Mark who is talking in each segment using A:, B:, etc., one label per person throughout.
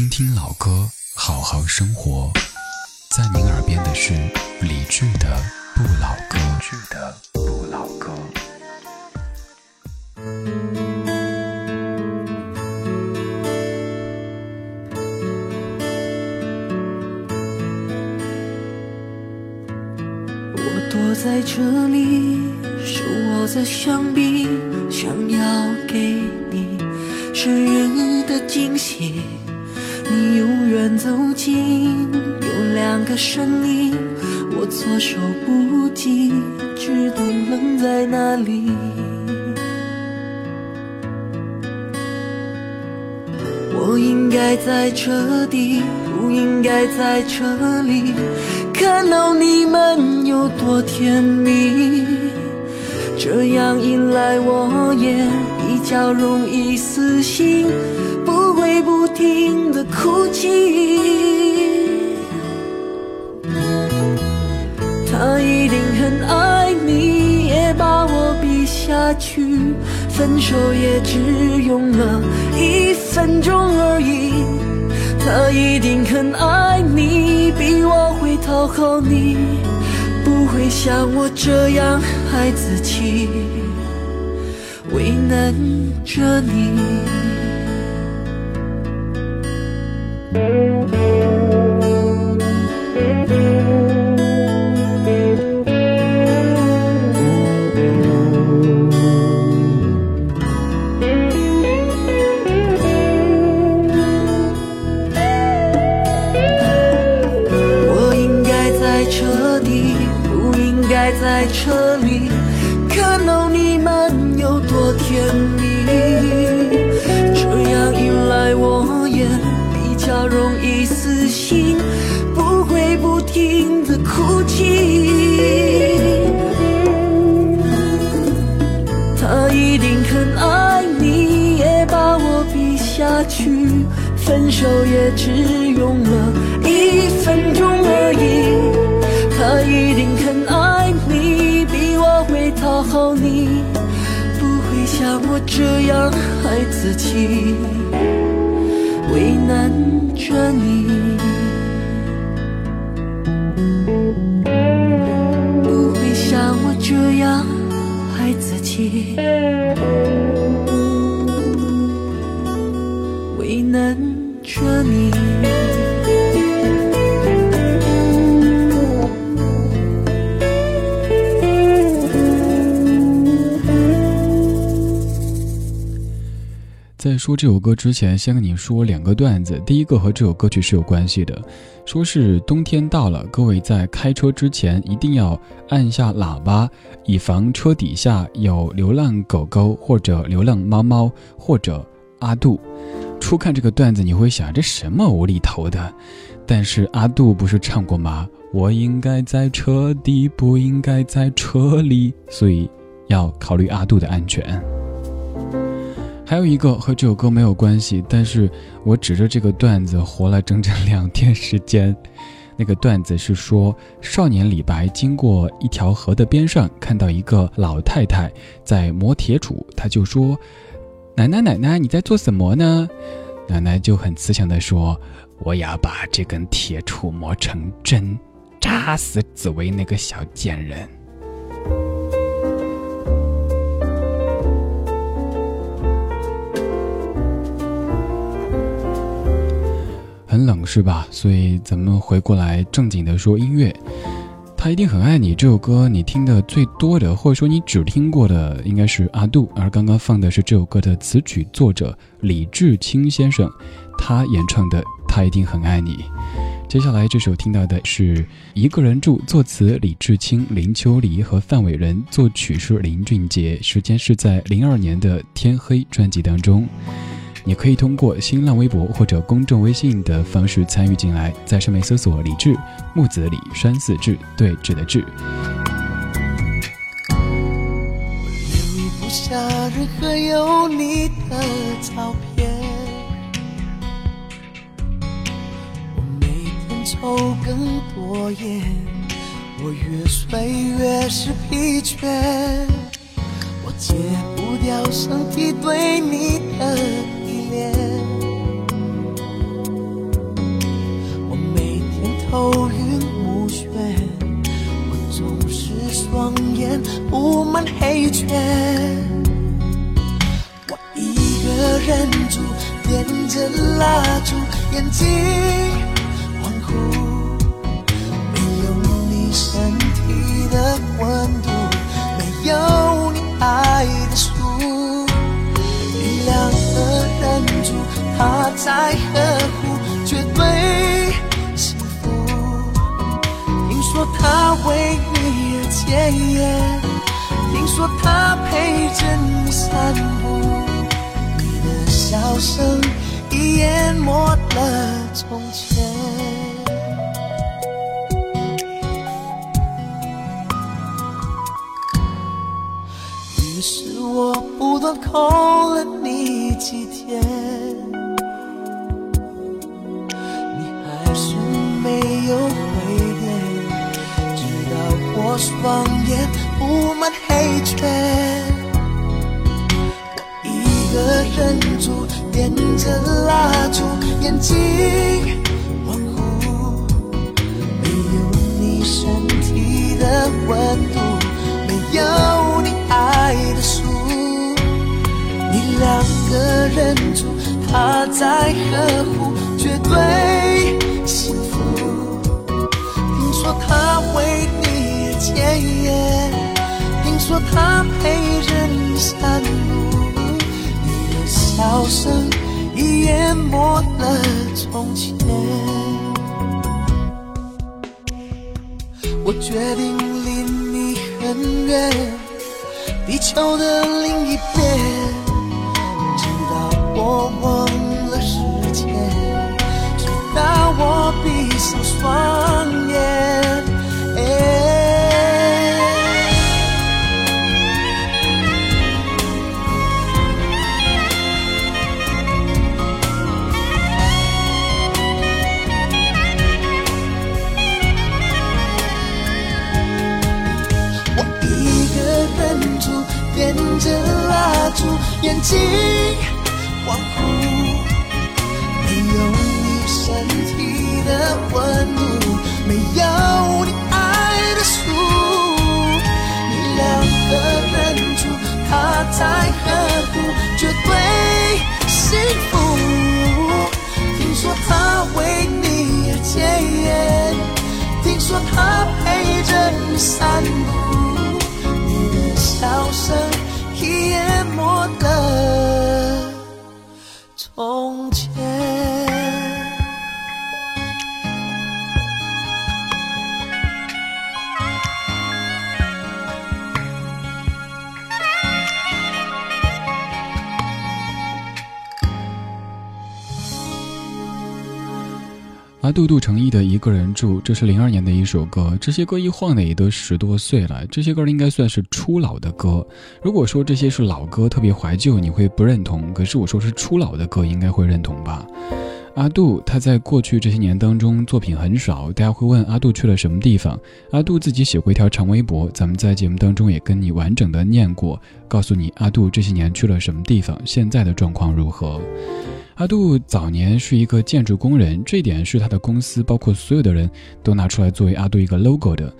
A: 听听老歌，好好生活。在您耳边的是理智的不老歌。理智的不老歌。
B: 我躲在这里，手握着香槟，想要给你生日的惊喜。你由远走近，有两个身影，我措手不及，只懂愣在那里。我应该在这里，不应该在这里，看到你们有多甜蜜。这样一来，我也比较容易死心，不会不停的哭泣。他一定很爱你，也把我比下去，分手也只用了一分钟而已。他一定很爱你，比我会讨好你，不会像我这样孩子气，为难着你。该在这里，不应该在这我这样孩子气，为难着你。不会像我这样孩子气，为难着你。
A: 在说这首歌之前，先跟你说两个段子。第一个和这首歌曲是有关系的，说是冬天到了，各位在开车之前一定要按下喇叭，以防车底下有流浪狗狗或者流浪猫猫或者阿杜。初看这个段子，你会想这什么无厘头的？但是阿杜不是唱过吗？我应该在车底，不应该在车里，所以要考虑阿杜的安全。还有一个和这首歌没有关系，但是我指着这个段子活了整整两天时间。那个段子是说，少年李白经过一条河的边上，看到一个老太太在磨铁杵，他就说：“奶奶，奶奶，你在做什么呢？”奶奶就很慈祥地说：“我要把这根铁杵磨成针，扎死紫薇那个小贱人。”冷是吧？所以咱们回过来正经的说音乐。他一定很爱你这首歌，你听的最多的，或者说你只听过的，应该是阿杜。而刚刚放的是这首歌的词曲作者李志清先生，他演唱的《他一定很爱你》。接下来这首听到的是一个人住，作词李志清、林秋离和范伟人，作曲是林俊杰。时间是在零二年的《天黑》专辑当中。你可以通过新浪微博或者公众微信的方式参与进来，在上面搜索“李志木子李山寺志对峙的志”。
B: 留不下任何有你的照片。我每天抽更多烟，我越睡越是疲倦。我戒不掉身体对你的
C: 头晕目眩我总是双眼布满黑圈。我一个人住点着蜡烛眼睛说他陪着你散步，你的笑声。已淹没了从前。于是我不断空了你几天，你还是没有回电，直到我双眼满黑圈，我一个人住。点着蜡烛，眼睛模糊，没有你身体的温度，没有你爱的书，你两个人住，他在呵护，绝对他陪着你散步。你的笑声已淹没了从前，我决定离你很远，地球的另一边，散步，你的笑声已。淹没了从
A: 杜杜成义的一个人住，这是零二年的一首歌。这些歌一晃的也都十多岁了，这些歌应该算是初老的歌。如果说这些是老歌，特别怀旧，你会不认同；可是我说是初老的歌，应该会认同吧。阿杜他在过去这些年当中作品很少，大家会问阿杜去了什么地方。阿杜自己写过一条长微博，咱们在节目当中也跟你完整的念过，告诉你阿杜这些年去了什么地方，现在的状况如何。阿杜早年是一个建筑工人，这点是他的公司，包括所有的人都拿出来作为阿杜一个 logo 的。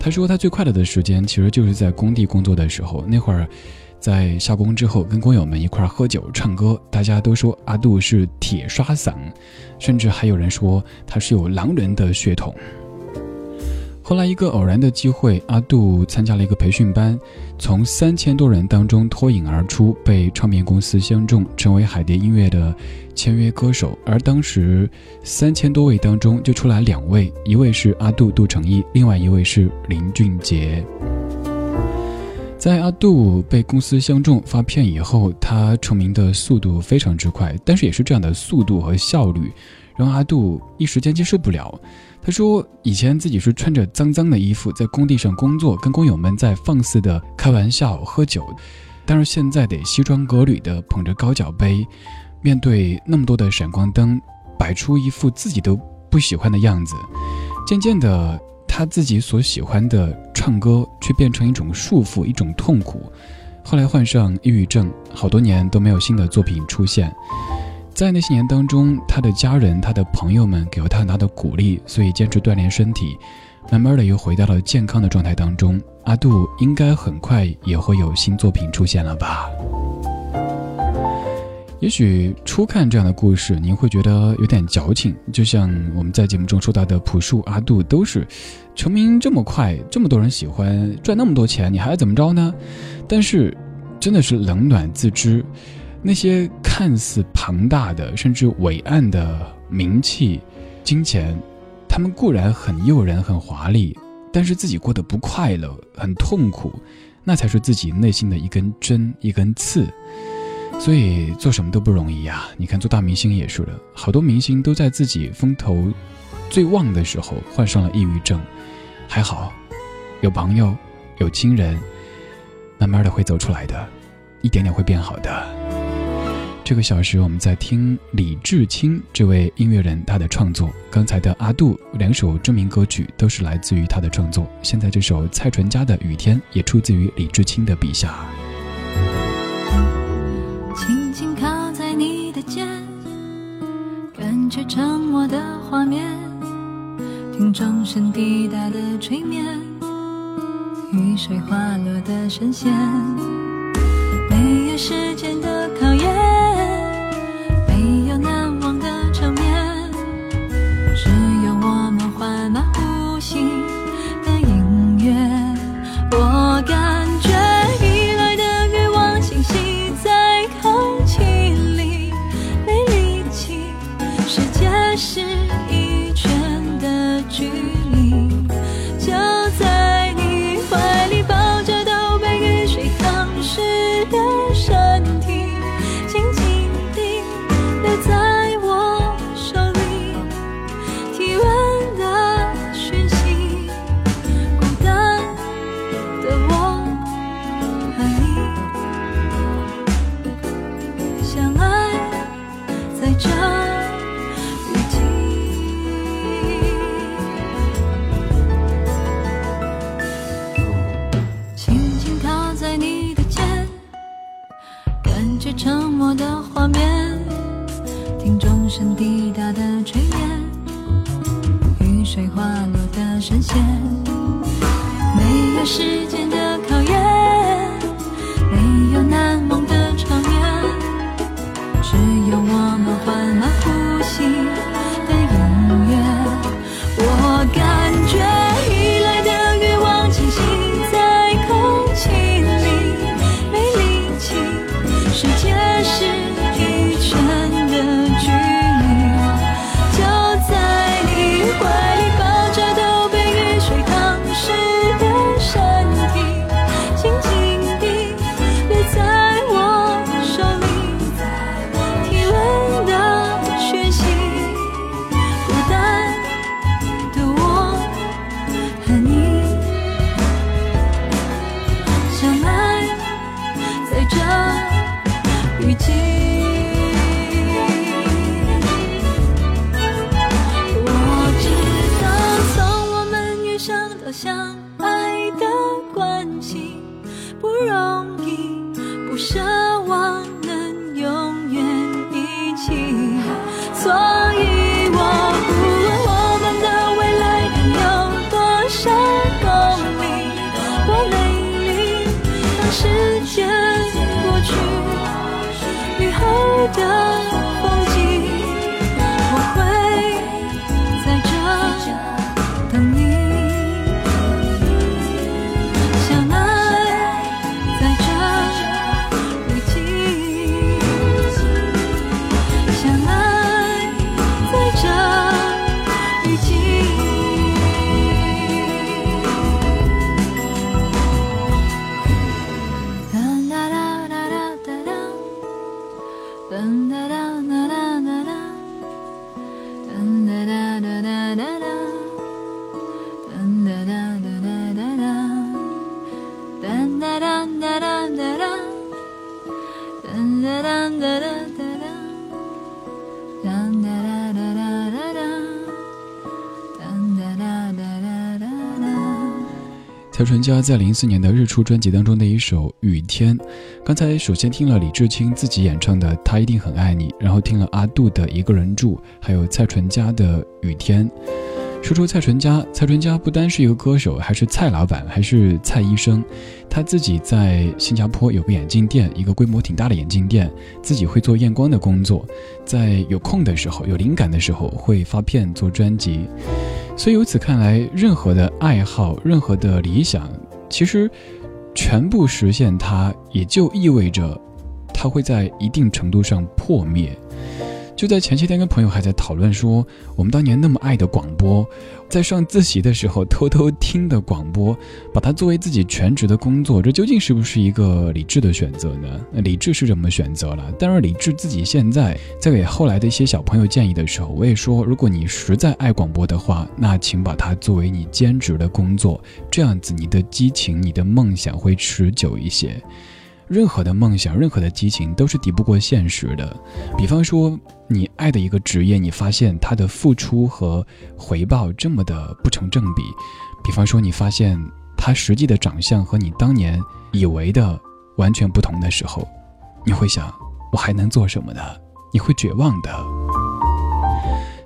A: 他说他最快乐的时间其实就是在工地工作的时候，那会儿在下工之后跟工友们一块喝酒唱歌，大家都说阿杜是铁刷嗓，甚至还有人说他是有狼人的血统。后来一个偶然的机会，阿杜参加了一个培训班，从三千多人当中脱颖而出，被唱片公司相中，成为海蝶音乐的签约歌手。而当时三千多位当中就出来两位，一位是阿杜杜成义，另外一位是林俊杰。在阿杜被公司相中发片以后，他成名的速度非常之快，但是也是这样的速度和效率，让阿杜一时间接受不了。他说：“以前自己是穿着脏脏的衣服在工地上工作，跟工友们在放肆的开玩笑、喝酒，但是现在得西装革履的捧着高脚杯，面对那么多的闪光灯，摆出一副自己都不喜欢的样子。渐渐的，他自己所喜欢的唱歌却变成一种束缚、一种痛苦。后来患上抑郁症，好多年都没有新的作品出现。”在那些年当中，他的家人、他的朋友们给了他很大的鼓励，所以坚持锻炼身体，慢慢的又回到了健康的状态当中。阿杜应该很快也会有新作品出现了吧？也许初看这样的故事，您会觉得有点矫情，就像我们在节目中说到的朴树、阿杜，都是成名这么快，这么多人喜欢，赚那么多钱，你还要怎么着呢？但是，真的是冷暖自知，那些看似庞大的，甚至伟岸的名气、金钱，他们固然很诱人、很华丽，但是自己过得不快乐、很痛苦，那才是自己内心的一根针、一根刺。所以做什么都不容易呀！你看做大明星也是的，好多明星都在自己风头最旺的时候患上了抑郁症，还好有朋友有亲人，慢慢的会走出来的，一点点会变好的。这个小时我们在听李志清这位音乐人他的创作，刚才的阿杜两首知名歌曲都是来自于他的创作，现在这首蔡淳佳的《雨天》也出自于李志清的笔下。
D: 轻轻靠在你的肩，感觉沉默的画面，听钟声滴答的催眠，雨水滑落的声线，没有时间的考验，沉默的画面，听钟声滴答的炊烟，雨水滑落的声线，没有时间的的
A: 蔡淳佳在零四年的《日出》专辑当中的一首《雨天》，刚才首先听了李志清自己演唱的《他一定很爱你》，然后听了阿杜的《一个人住》，还有蔡淳佳的《雨天》。说出蔡淳佳，蔡淳佳不单是一个歌手，还是蔡老板，还是蔡医生。他自己在新加坡有个眼镜店，一个规模挺大的眼镜店，自己会做验光的工作，在有空的时候、有灵感的时候会发片做专辑。所以由此看来，任何的爱好、任何的理想，其实全部实现，它也就意味着，它会在一定程度上破灭。就在前些天，跟朋友还在讨论说，我们当年那么爱的广播，在上自习的时候偷偷听的广播，把它作为自己全职的工作，这究竟是不是一个理智的选择呢？理智是这么选择了，但是理智自己现在在给后来的一些小朋友建议的时候，我也说，如果你实在爱广播的话，那请把它作为你兼职的工作，这样子你的激情、你的梦想会持久一些。任何的梦想，任何的激情都是抵不过现实的。比方说，你爱的一个职业，你发现他的付出和回报这么的不成正比；比方说，你发现他实际的长相和你当年以为的完全不同的时候，你会想，我还能做什么呢？你会绝望的。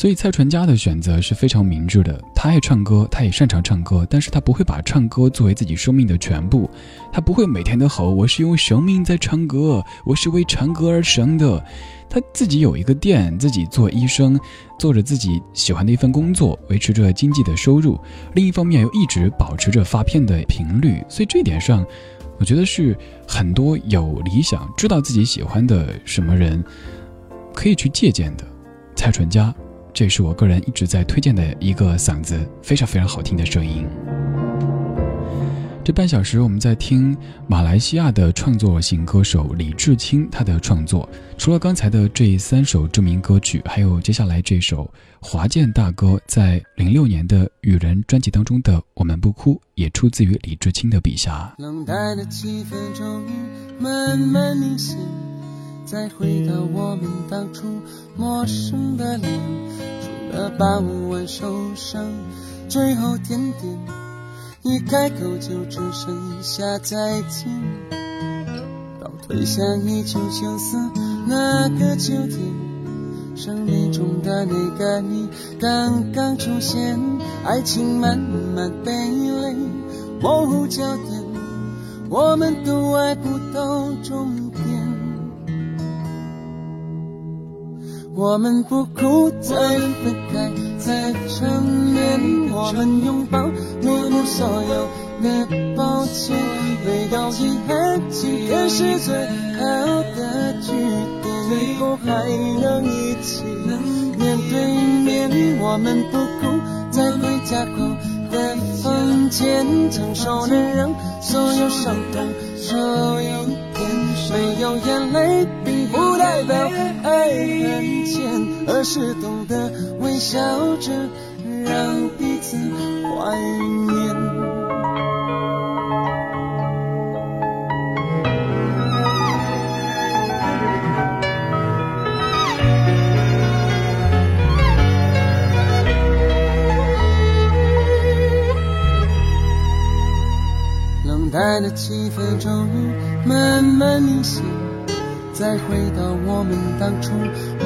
A: 所以蔡淳佳的选择是非常明智的。他爱唱歌，他也擅长唱歌，但是他不会把唱歌作为自己生命的全部。他不会每天都吼：“我是用生命在唱歌，我是为唱歌而生的。”他自己有一个店，自己做医生，做着自己喜欢的一份工作，维持着经济的收入。另一方面又一直保持着发片的频率。所以这一点上，我觉得是很多有理想、知道自己喜欢的什么人可以去借鉴的。蔡淳佳。这是我个人一直在推荐的一个嗓子非常非常好听的声音。这半小时我们在听马来西亚的创作型歌手李志清他的创作。除了刚才的这三首著名歌曲，还有接下来这首华健大哥在零六年的《雨人》专辑当中的《我们不哭》，也出自于李志清的笔下。
E: 冷淡的气氛终于慢慢明显。再回到我们当初陌生的脸，除了傍晚受伤，最后甜点，一开口就只剩下再见。倒退向一九九四那个秋天，生命中的那个你刚刚出现，爱情慢慢被泪模糊焦点，我们都爱不到终点。我们不哭，再分开，再缠绵。我们拥抱，面目所有的抱歉。没有遗憾，今天是最好的句点。最后还能一起面对面。我们不哭，在回家后的房间，承受能让所有伤痛少一点。没有眼泪，不代表爱很浅，而是懂得微笑着让彼此怀念。冷淡的气氛终于慢慢明显，再回到我们当初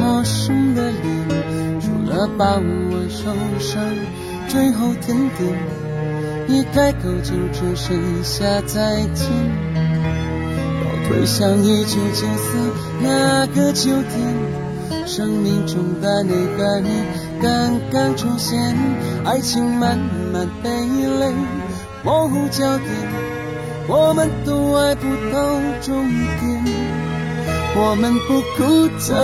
E: 陌生的脸，除了傍晚受伤，最后甜点，一开口就只剩下再见。倒退向一九九四那个秋天，生命中的那个你刚刚出现，爱情慢慢被泪模糊焦点。我们都爱不到终点，我们不哭再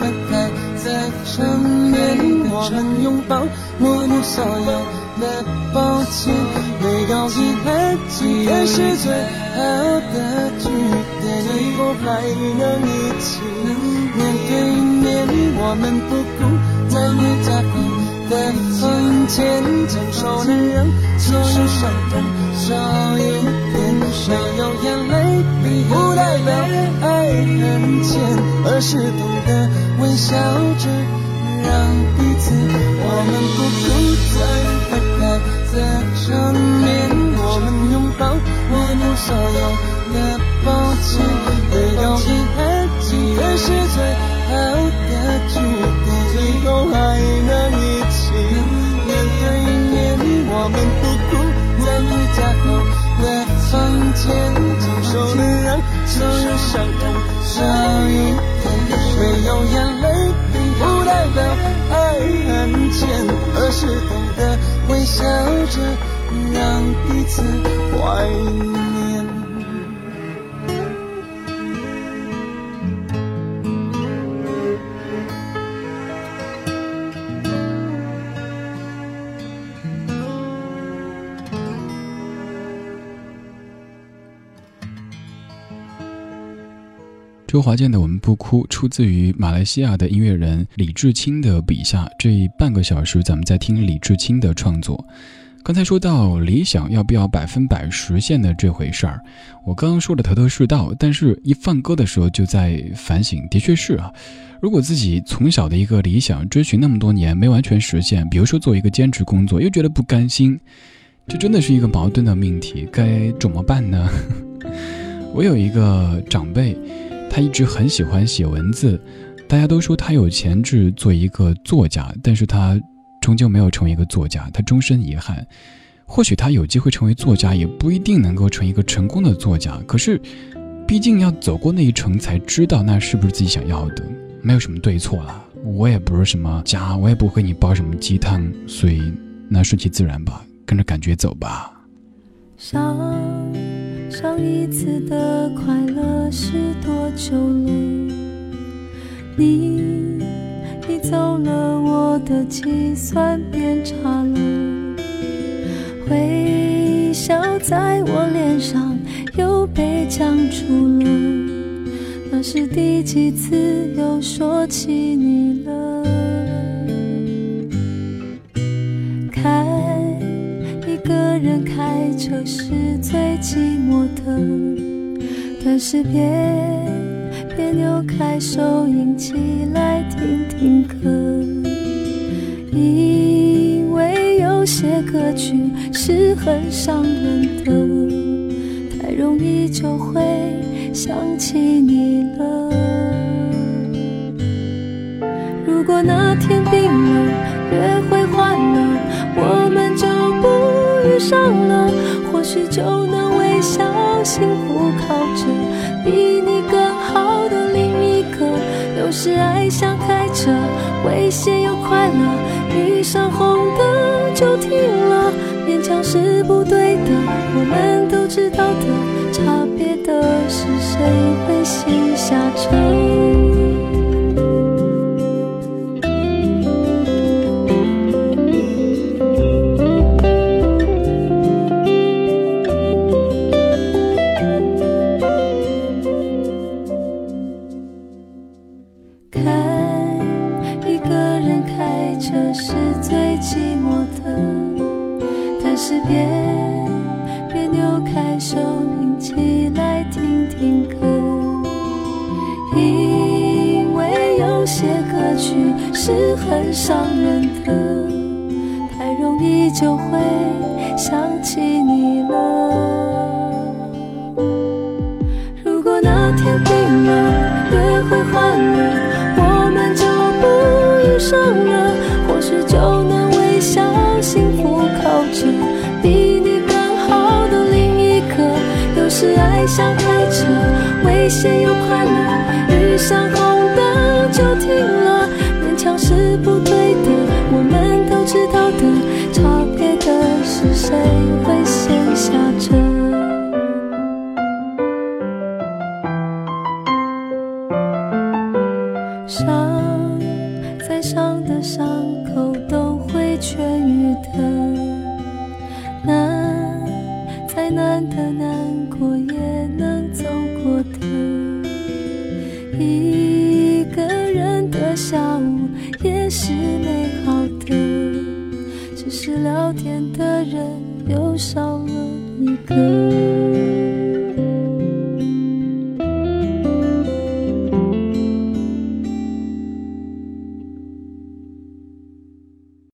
E: 分开，在缠绵，我们拥抱，面目所有的抱歉，没有遗憾，今天是最好的句点，最后还能一起面对面，我们不哭再回家后的房间，承受能让所有伤痛少一点。少有眼泪，并不代表爱很浅，而是懂得微笑着让彼此。我们不哭，再分开，再缠绵，我们拥抱，我们所有的抱歉，没有遗憾，今天是最好的句点，最后还能一起年年年年，我们嘟嘟喵喵，在空的房间，听说没人曾忧伤。少一点没有眼泪，并不代表爱很浅。而是懂得微笑着，让彼此怀念。
A: 周华健的《我们不哭》出自于马来西亚的音乐人李志清的笔下。这半个小时，咱们在听李志清的创作。刚才说到理想要不要百分百实现的这回事儿，我刚刚说的头头是道，但是一放歌的时候就在反省，的确是啊。如果自己从小的一个理想追寻那么多年没完全实现，比如说做一个兼职工作又觉得不甘心，这真的是一个矛盾的命题，该怎么办呢？我有一个长辈。他一直很喜欢写文字，大家都说他有潜质做一个作家，但是他终究没有成为一个作家，他终身遗憾。或许他有机会成为作家，也不一定能够成一个成功的作家。可是，毕竟要走过那一程，才知道那是不是自己想要的。没有什么对错啦，我也不是什么家，我也不会给你煲什么鸡汤，所以那顺其自然吧，跟着感觉走吧。
D: 上一次的快乐是多久了？你你走了，我的计算变差了。微笑在我脸上又被僵住了。那是第几次又说起你了？开车是最寂寞的，但是别别扭开收音机来听听歌，因为有些歌曲是很伤人的，太容易就会想起你了。如果那天冰了，约会换了，我们上了，或许就能微笑，幸福靠着比你更好的另一个。有时爱像开车，危险又快乐，遇上红灯就停了，勉强是不对的，我们都知道的，差别的是谁会先下车。这是是爱像开车，危险又快乐，遇上红灯就停了，勉强是不对的，我们都知道